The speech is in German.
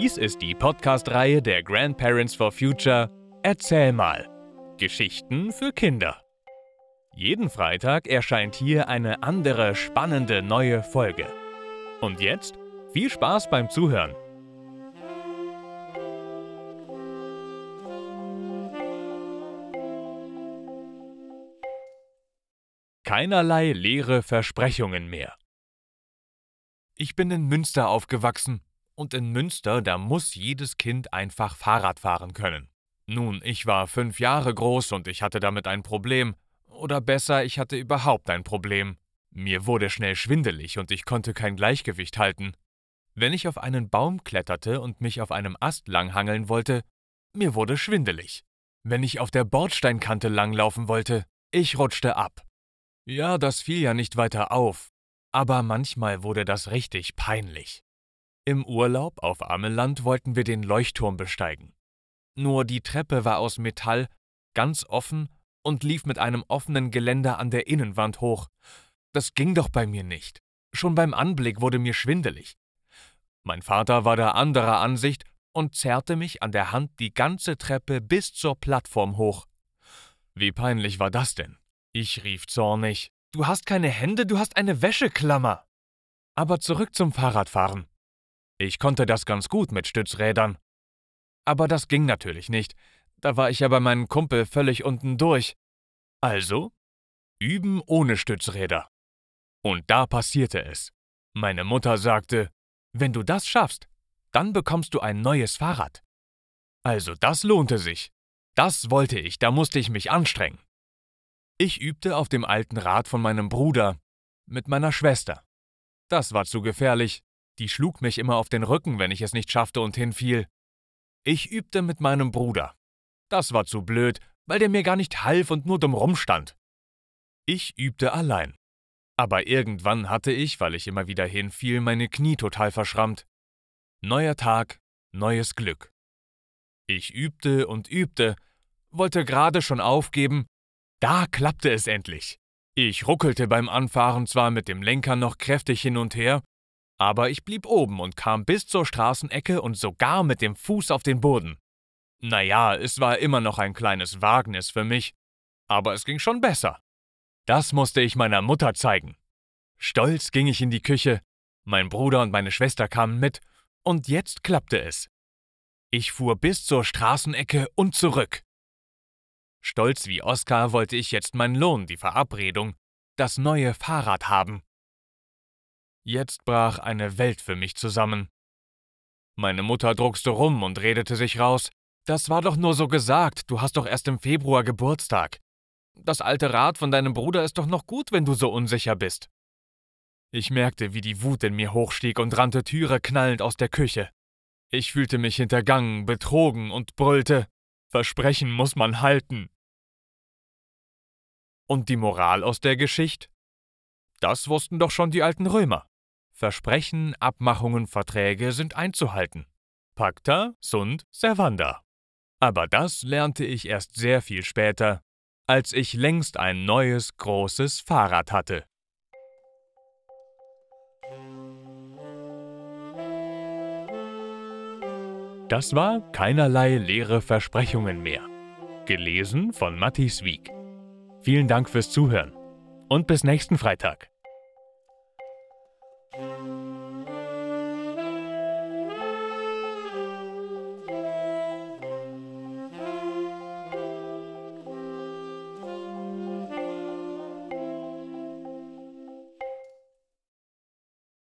Dies ist die Podcast-Reihe der Grandparents for Future Erzähl mal. Geschichten für Kinder. Jeden Freitag erscheint hier eine andere spannende neue Folge. Und jetzt viel Spaß beim Zuhören. Keinerlei leere Versprechungen mehr. Ich bin in Münster aufgewachsen und in Münster, da muss jedes Kind einfach Fahrrad fahren können. Nun, ich war fünf Jahre groß und ich hatte damit ein Problem. Oder besser, ich hatte überhaupt ein Problem. Mir wurde schnell schwindelig und ich konnte kein Gleichgewicht halten. Wenn ich auf einen Baum kletterte und mich auf einem Ast langhangeln wollte, mir wurde schwindelig. Wenn ich auf der Bordsteinkante langlaufen wollte, ich rutschte ab. Ja, das fiel ja nicht weiter auf, aber manchmal wurde das richtig peinlich. Im Urlaub auf Ameland wollten wir den Leuchtturm besteigen. Nur die Treppe war aus Metall, ganz offen und lief mit einem offenen Geländer an der Innenwand hoch. Das ging doch bei mir nicht. Schon beim Anblick wurde mir schwindelig. Mein Vater war da anderer Ansicht und zerrte mich an der Hand die ganze Treppe bis zur Plattform hoch. Wie peinlich war das denn? Ich rief zornig. Du hast keine Hände, du hast eine Wäscheklammer. Aber zurück zum Fahrradfahren. Ich konnte das ganz gut mit Stützrädern. Aber das ging natürlich nicht. Da war ich ja bei meinem Kumpel völlig unten durch. Also? Üben ohne Stützräder. Und da passierte es. Meine Mutter sagte, wenn du das schaffst, dann bekommst du ein neues Fahrrad. Also das lohnte sich. Das wollte ich, da musste ich mich anstrengen. Ich übte auf dem alten Rad von meinem Bruder mit meiner Schwester. Das war zu gefährlich, die schlug mich immer auf den Rücken, wenn ich es nicht schaffte und hinfiel. Ich übte mit meinem Bruder. Das war zu blöd, weil der mir gar nicht half und nur dumm rumstand. Ich übte allein. Aber irgendwann hatte ich, weil ich immer wieder hinfiel, meine Knie total verschrammt. Neuer Tag, neues Glück. Ich übte und übte, wollte gerade schon aufgeben, da klappte es endlich. Ich ruckelte beim Anfahren zwar mit dem Lenker noch kräftig hin und her, aber ich blieb oben und kam bis zur Straßenecke und sogar mit dem Fuß auf den Boden. Naja, es war immer noch ein kleines Wagnis für mich, aber es ging schon besser. Das musste ich meiner Mutter zeigen. Stolz ging ich in die Küche, mein Bruder und meine Schwester kamen mit, und jetzt klappte es. Ich fuhr bis zur Straßenecke und zurück. Stolz wie Oskar wollte ich jetzt meinen Lohn, die Verabredung, das neue Fahrrad haben. Jetzt brach eine Welt für mich zusammen. Meine Mutter druckste rum und redete sich raus. Das war doch nur so gesagt, du hast doch erst im Februar Geburtstag. Das alte Rad von deinem Bruder ist doch noch gut, wenn du so unsicher bist. Ich merkte, wie die Wut in mir hochstieg und rannte Türe knallend aus der Küche. Ich fühlte mich hintergangen, betrogen und brüllte Versprechen muss man halten. Und die Moral aus der Geschichte? Das wussten doch schon die alten Römer. Versprechen, Abmachungen, Verträge sind einzuhalten. Pacta sunt servanda. Aber das lernte ich erst sehr viel später, als ich längst ein neues großes Fahrrad hatte. Das war keinerlei leere Versprechungen mehr. Gelesen von Matthias Wieg. Vielen Dank fürs Zuhören und bis nächsten Freitag. Thank you.